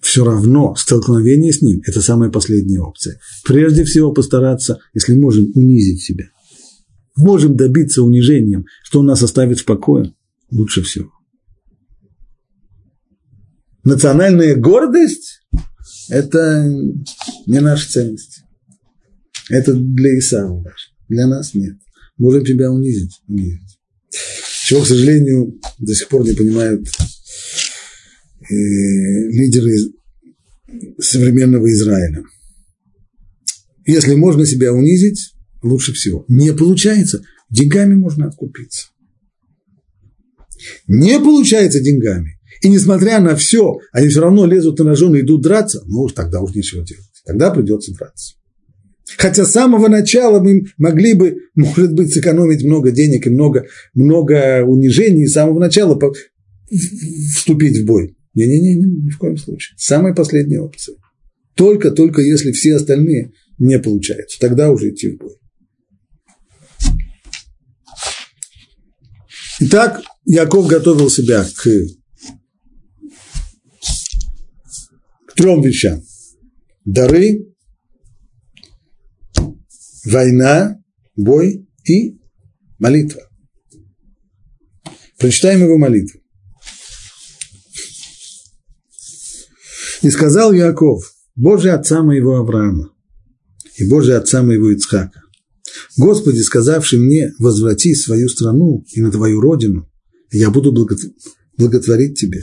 все равно столкновение с ним – это самая последняя опция. Прежде всего постараться, если можем, унизить себя. Можем добиться унижением, что он нас оставит в покое, лучше всего. Национальная гордость – это не наша ценность. Это для Исава важно. Для нас нет. Можем тебя унизить. унизить чего, к сожалению, до сих пор не понимают э, лидеры современного Израиля. Если можно себя унизить, лучше всего. Не получается, деньгами можно откупиться. Не получается деньгами. И несмотря на все, они все равно лезут на ножом и идут драться, ну уж тогда уж ничего делать. Тогда придется драться. Хотя с самого начала мы могли бы, может быть, сэкономить много денег и много, много унижений, и с самого начала вступить в бой. Не-не-не, ни в коем случае. Самая последняя опция. Только, только если все остальные не получаются. Тогда уже идти в бой. Итак, Яков готовил себя к, к трем вещам. Дары, война, бой и молитва. Прочитаем его молитву. И сказал Яков, Боже отца моего Авраама и Боже отца моего Ицхака, Господи, сказавший мне, возврати свою страну и на твою родину, я буду благотворить тебе.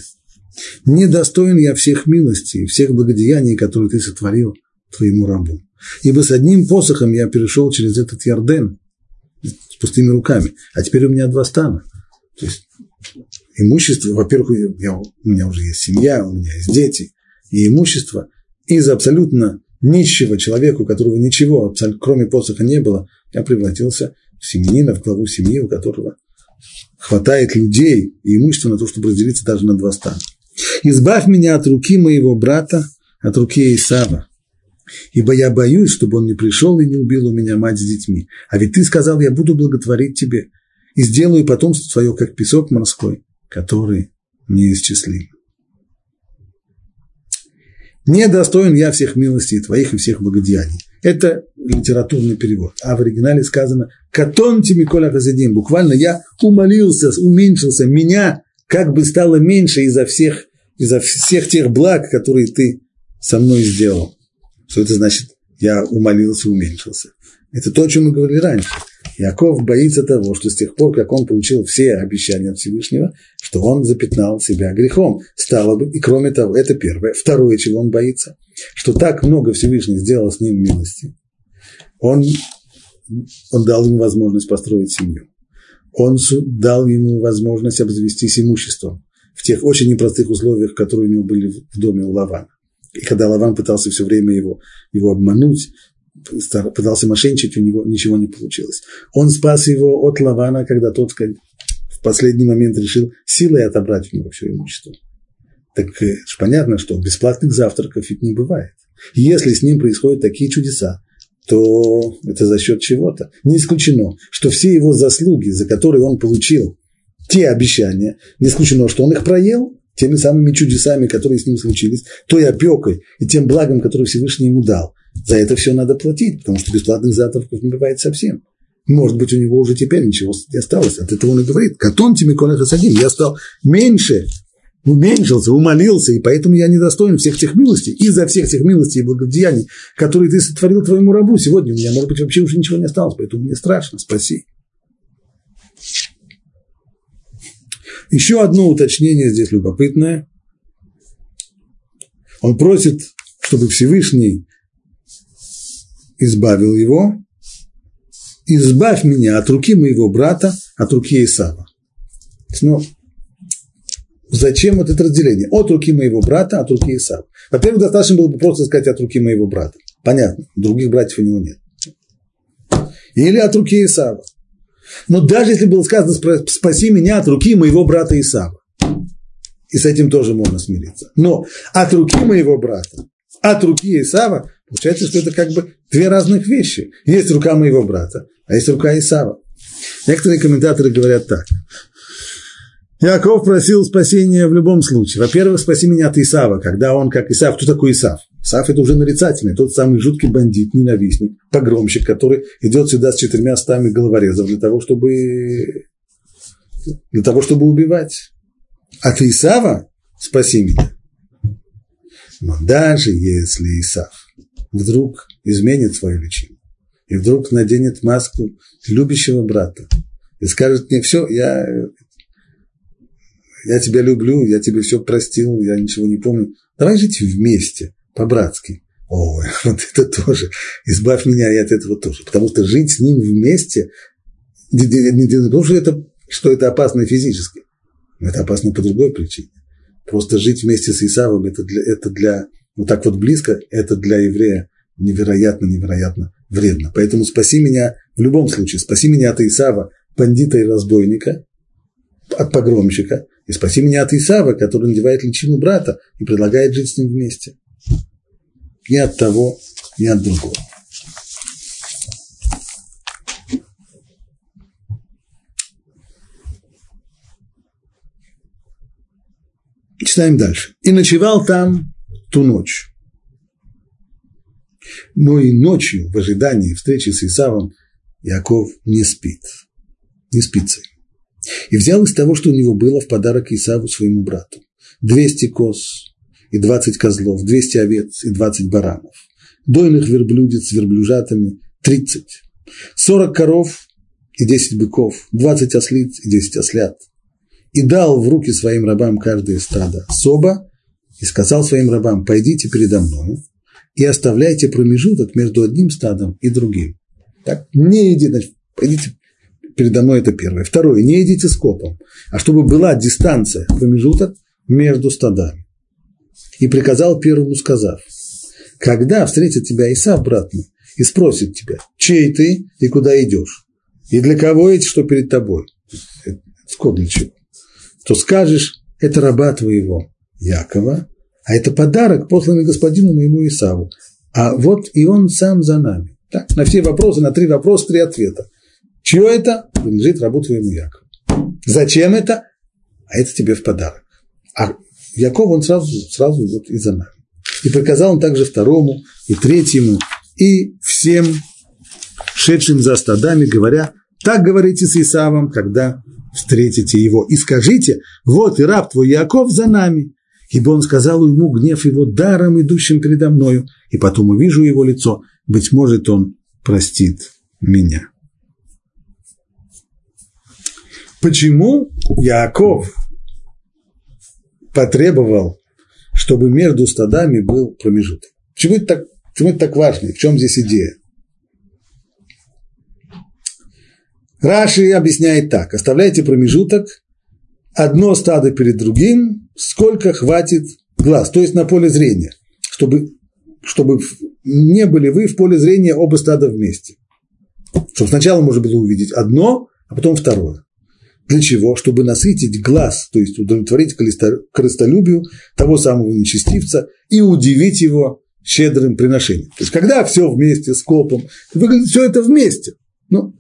Не достоин я всех милостей всех благодеяний, которые ты сотворил твоему рабу. Ибо с одним посохом я перешел через этот Ярден с пустыми руками, а теперь у меня два стана. То есть имущество, во-первых, у меня уже есть семья, у меня есть дети, и имущество из абсолютно нищего человека, у которого ничего, кроме посоха, не было, я превратился в семьянина, в главу семьи, у которого хватает людей и имущества на то, чтобы разделиться даже на два стана. «Избавь меня от руки моего брата, от руки Исава, ибо я боюсь, чтобы он не пришел и не убил у меня мать с детьми. А ведь ты сказал, я буду благотворить тебе и сделаю потомство твое, как песок морской, который неисчислим. Не достоин я всех милостей твоих и всех благодеяний. Это литературный перевод. А в оригинале сказано «Катон тимиколя хазидим». Буквально я умолился, уменьшился, меня как бы стало меньше из-за всех, из-за всех тех благ, которые ты со мной сделал. Что это значит? Я умолился, уменьшился. Это то, о чем мы говорили раньше. Яков боится того, что с тех пор, как он получил все обещания от Всевышнего, что он запятнал себя грехом. Стало бы, и кроме того, это первое. Второе, чего он боится, что так много Всевышний сделал с ним милости. Он, он дал ему возможность построить семью. Он дал ему возможность обзавестись имуществом в тех очень непростых условиях, которые у него были в доме у Лавана. И когда Лаван пытался все время его, его обмануть, пытался мошенничать, у него ничего не получилось. Он спас его от Лавана, когда тот в последний момент решил силой отобрать у него все имущество. Так э, понятно, что бесплатных завтраков ведь не бывает. Если с ним происходят такие чудеса, то это за счет чего-то. Не исключено, что все его заслуги, за которые он получил те обещания, не исключено, что он их проел теми самыми чудесами, которые с ним случились, той опекой и тем благом, которое Всевышний ему дал. За это все надо платить, потому что бесплатных завтраков не бывает совсем. Может быть, у него уже теперь ничего не осталось. От этого он и говорит, «Катон тебе хасадим». Я стал меньше, уменьшился, умолился, и поэтому я недостоин всех тех милостей. Из-за всех тех милостей и благодеяний, которые ты сотворил твоему рабу, сегодня у меня, может быть, вообще уже ничего не осталось, поэтому мне страшно, спаси. Еще одно уточнение здесь любопытное. Он просит, чтобы Всевышний избавил его, избавь меня от руки моего брата, от руки Исава. Ну, зачем вот это разделение? От руки моего брата, от руки Исава. Во-первых, достаточно было бы просто сказать от руки моего брата. Понятно, других братьев у него нет. Или от руки Исава. Но даже если было сказано «спаси меня от руки моего брата Исава», и с этим тоже можно смириться. Но от руки моего брата, от руки Исава, получается, что это как бы две разных вещи. Есть рука моего брата, а есть рука Исава. Некоторые комментаторы говорят так. Яков просил спасения в любом случае. Во-первых, спаси меня от Исава, когда он как Исав. Кто такой Исав? Исав – это уже нарицательный, тот самый жуткий бандит, ненавистник, погромщик, который идет сюда с четырьмя стами головорезов для того, чтобы, для того, чтобы убивать. От Исава спаси меня. Но даже если Исав вдруг изменит свою личину и вдруг наденет маску любящего брата и скажет мне, все, я, я тебя люблю, я тебе все простил, я ничего не помню, давай жить вместе по-братски. Ой, (laughs) вот это тоже. Избавь меня и от этого тоже. Потому что жить с ним вместе, потому что это, что это опасно физически, это опасно по другой причине. Просто жить вместе с Исавом, это для, это для вот так вот близко, это для еврея невероятно, невероятно вредно. Поэтому спаси меня в любом случае, спаси меня от Исава, бандита и разбойника, от погромщика, и спаси меня от Исава, который надевает личину брата и предлагает жить с ним вместе ни от того, ни от другого. Читаем дальше. «И ночевал там ту ночь. Но и ночью, в ожидании встречи с Исавом, Яков не спит, не спится. И взял из того, что у него было в подарок Исаву своему брату. 200 коз и 20 козлов, 200 овец и 20 баранов. Дойных верблюдец с верблюжатами 30. 40 коров и 10 быков, 20 ослиц и 10 ослят. И дал в руки своим рабам каждое стадо соба и сказал своим рабам, пойдите передо мной и оставляйте промежуток между одним стадом и другим. Так, не значит, пойдите передо мной это первое. Второе, не идите скопом, а чтобы была дистанция, промежуток между стадами. И приказал первому, сказав, когда встретит тебя Исав, брат мой, и спросит тебя, чей ты и куда идешь, и для кого эти, что перед тобой, скот то скажешь, это раба твоего Якова, а это подарок, посланный господину моему Исаву. А вот и он сам за нами. Так, на все вопросы, на три вопроса, три ответа. Чье это? Принадлежит рабу твоему Якову. Зачем это? А это тебе в подарок. А Яков, он сразу, сразу идет и за нами. И приказал он также второму, и третьему, и всем шедшим за стадами, говоря, так говорите с Исавом, когда встретите его, и скажите, вот и раб твой Яков за нами, ибо он сказал ему гнев его даром, идущим передо мною, и потом увижу его лицо, быть может, он простит меня. Почему Яков потребовал, чтобы между стадами был промежуток? Почему это так, почему это так важно? В чем здесь идея? Раши объясняет так. Оставляйте промежуток, одно стадо перед другим, сколько хватит глаз, то есть на поле зрения, чтобы, чтобы не были вы в поле зрения оба стада вместе. Чтобы сначала можно было увидеть одно, а потом второе. Для чего? Чтобы насытить глаз, то есть удовлетворить крыстолюбию того самого нечестивца и удивить его щедрым приношением. То есть, когда все вместе с копом, выглядит все это вместе. Ну,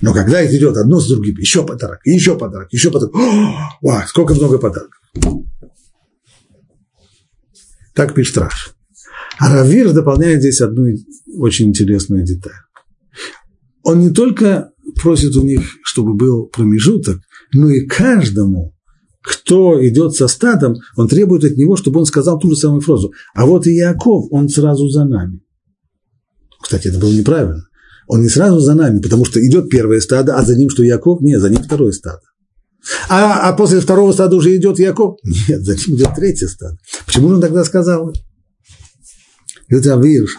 но когда это идет одно с другим, еще подарок, еще подарок, еще подарок, о, сколько много подарков. Так пишет Раш. А Равир дополняет здесь одну очень интересную деталь. Он не только просит у них, чтобы был промежуток, но и каждому, кто идет со стадом, он требует от него, чтобы он сказал ту же самую фразу. А вот и Яков, он сразу за нами. Кстати, это было неправильно. Он не сразу за нами, потому что идет первое стадо, а за ним что Яков? Нет, за ним второе стадо. А, а после второго стада уже идет Яков? Нет, за ним идет третье стадо. Почему он тогда сказал? Это Авирш.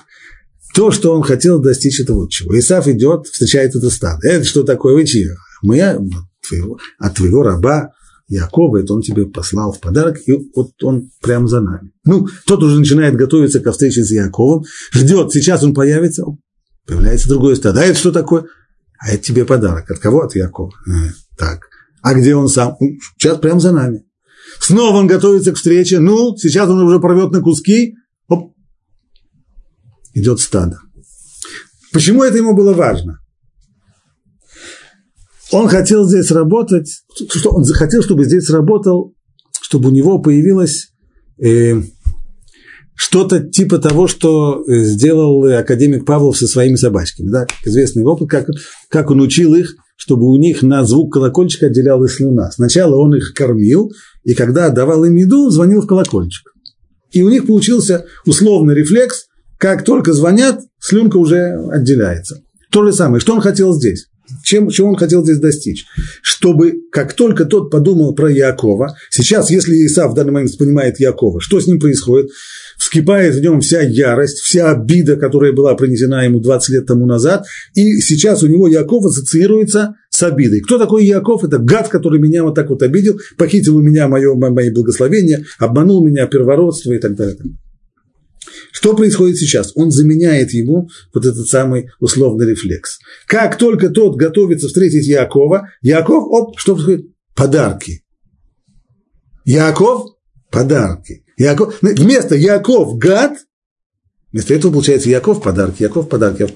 То, что он хотел достичь, это вот чего. Исаф идет, встречает это стадо. Это что такое? Вы чьи? Мы твоего, от твоего раба Якова, это он тебе послал в подарок, и вот он прямо за нами. Ну, тот уже начинает готовиться ко встрече с Яковом, ждет, сейчас он появится, появляется другое стадо. А это что такое? А это тебе подарок. От кого? От Якова. А, так. А где он сам? Ну, сейчас прямо за нами. Снова он готовится к встрече. Ну, сейчас он уже порвет на куски идет стадо. Почему это ему было важно? Он хотел здесь работать, что он захотел, чтобы здесь работал, чтобы у него появилось э, что-то типа того, что сделал академик Павлов со своими собачками. Да? Известный опыт, как, как он учил их, чтобы у них на звук колокольчика отделялась слюна. Сначала он их кормил, и когда давал им еду, звонил в колокольчик. И у них получился условный рефлекс как только звонят, слюнка уже отделяется. То же самое, что он хотел здесь? Чем, чего он хотел здесь достичь? Чтобы, как только тот подумал про Якова, сейчас, если Исав в данный момент понимает Якова, что с ним происходит? Вскипает в нем вся ярость, вся обида, которая была принесена ему 20 лет тому назад, и сейчас у него Яков ассоциируется с обидой. Кто такой Яков? Это гад, который меня вот так вот обидел, похитил у меня мое, мои благословения, обманул меня первородство и так далее. Что происходит сейчас? Он заменяет ему вот этот самый условный рефлекс. Как только тот готовится встретить Якова, Яков, оп, что происходит? Подарки. Яков – подарки. Яков, вместо Яков – гад, вместо этого получается Яков – подарки, Яков – подарки.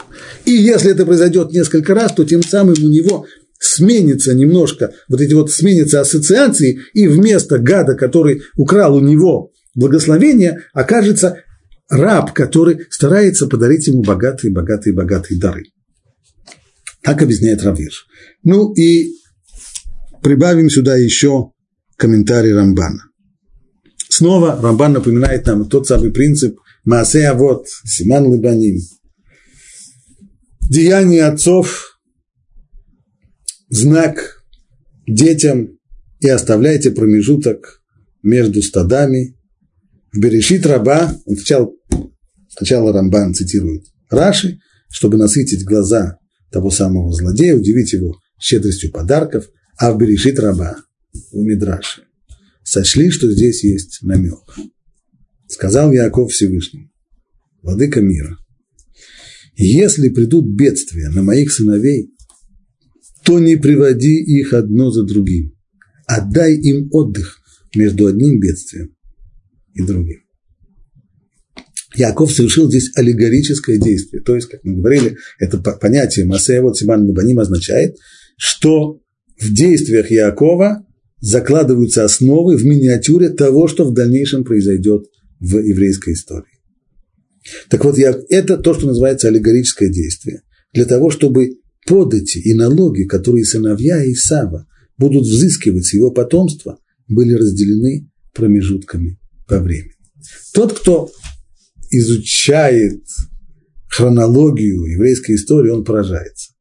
И если это произойдет несколько раз, то тем самым у него сменится немножко, вот эти вот сменятся ассоциации, и вместо гада, который украл у него благословение, окажется раб, который старается подарить ему богатые, богатые, богатые дары. Так объясняет Равир. Ну и прибавим сюда еще комментарий Рамбана. Снова Рамбан напоминает нам тот самый принцип Маасея вот, Симан Лыбаним. Деяние отцов, знак детям и оставляйте промежуток между стадами. В Берешит раба, он сначала, сначала Рамбан цитирует Раши, чтобы насытить глаза того самого злодея, удивить его щедростью подарков, а в Берешит раба, в Мидраше, сочли, что здесь есть намек. Сказал Яков Всевышний, владыка мира, если придут бедствия на моих сыновей, то не приводи их одно за другим, а дай им отдых между одним бедствием и другим. Яков совершил здесь аллегорическое действие. То есть, как мы говорили, это понятие Масея вот Симан Мабаним означает, что в действиях Якова закладываются основы в миниатюре того, что в дальнейшем произойдет в еврейской истории. Так вот, это то, что называется аллегорическое действие. Для того, чтобы подати и налоги, которые сыновья Исава будут взыскивать с его потомства, были разделены промежутками по времени. Тот, кто изучает хронологию еврейской истории, он поражается.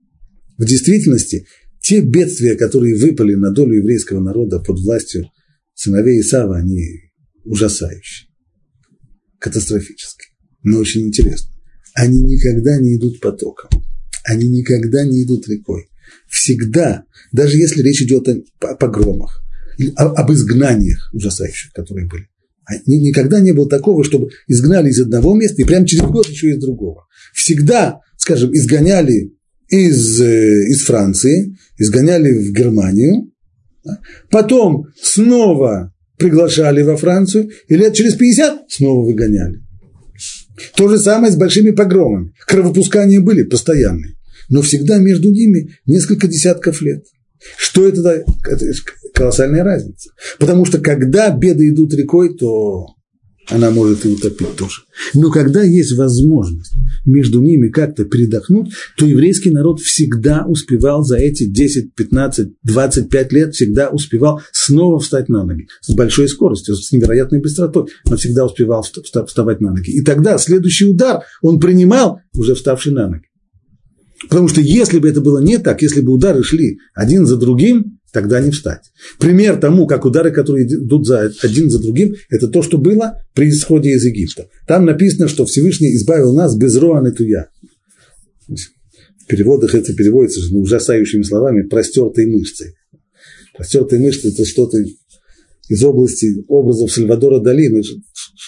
В действительности, те бедствия, которые выпали на долю еврейского народа под властью сыновей Исава, они ужасающие, катастрофические, но очень интересно. Они никогда не идут потоком, они никогда не идут рекой. Всегда, даже если речь идет о погромах, об изгнаниях ужасающих, которые были, никогда не было такого, чтобы изгнали из одного места и прямо через год еще из другого. Всегда, скажем, изгоняли из, э, из Франции, изгоняли в Германию, потом снова приглашали во Францию, и лет через 50 снова выгоняли. То же самое с большими погромами. Кровопускания были постоянные, но всегда между ними несколько десятков лет. Что это? Это колоссальная разница. Потому что когда беды идут рекой, то она может и утопить тоже. Но когда есть возможность между ними как-то передохнуть, то еврейский народ всегда успевал за эти 10, 15, 25 лет, всегда успевал снова встать на ноги с большой скоростью, с невероятной быстротой, но всегда успевал вставать на ноги. И тогда следующий удар он принимал, уже вставший на ноги. Потому что если бы это было не так, если бы удары шли один за другим, тогда не встать. Пример тому, как удары, которые идут за, один за другим, это то, что было при исходе из Египта. Там написано, что Всевышний избавил нас без роан и туя. В переводах это переводится ну, ужасающими словами простертой мышцей. Простертые мышцы – это что-то из области образов Сальвадора Дали, ну,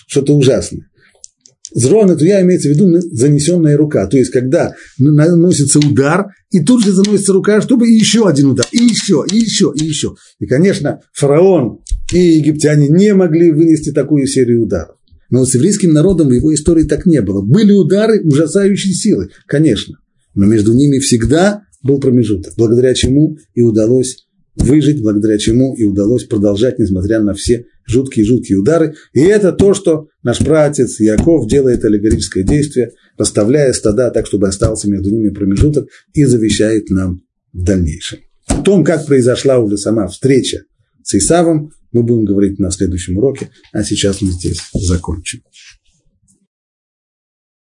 что-то ужасное. Зрон это я имеется в виду занесенная рука. То есть, когда наносится удар, и тут же заносится рука, чтобы еще один удар, и еще, и еще, и еще. И, конечно, фараон и египтяне не могли вынести такую серию ударов. Но с еврейским народом в его истории так не было. Были удары ужасающей силы, конечно. Но между ними всегда был промежуток, благодаря чему и удалось выжить, благодаря чему и удалось продолжать, несмотря на все жуткие-жуткие удары. И это то, что наш братец Яков делает аллегорическое действие, расставляя стада так, чтобы остался между ними промежуток, и завещает нам в дальнейшем. О том, как произошла уже сама встреча с Исавом, мы будем говорить на следующем уроке, а сейчас мы здесь закончим.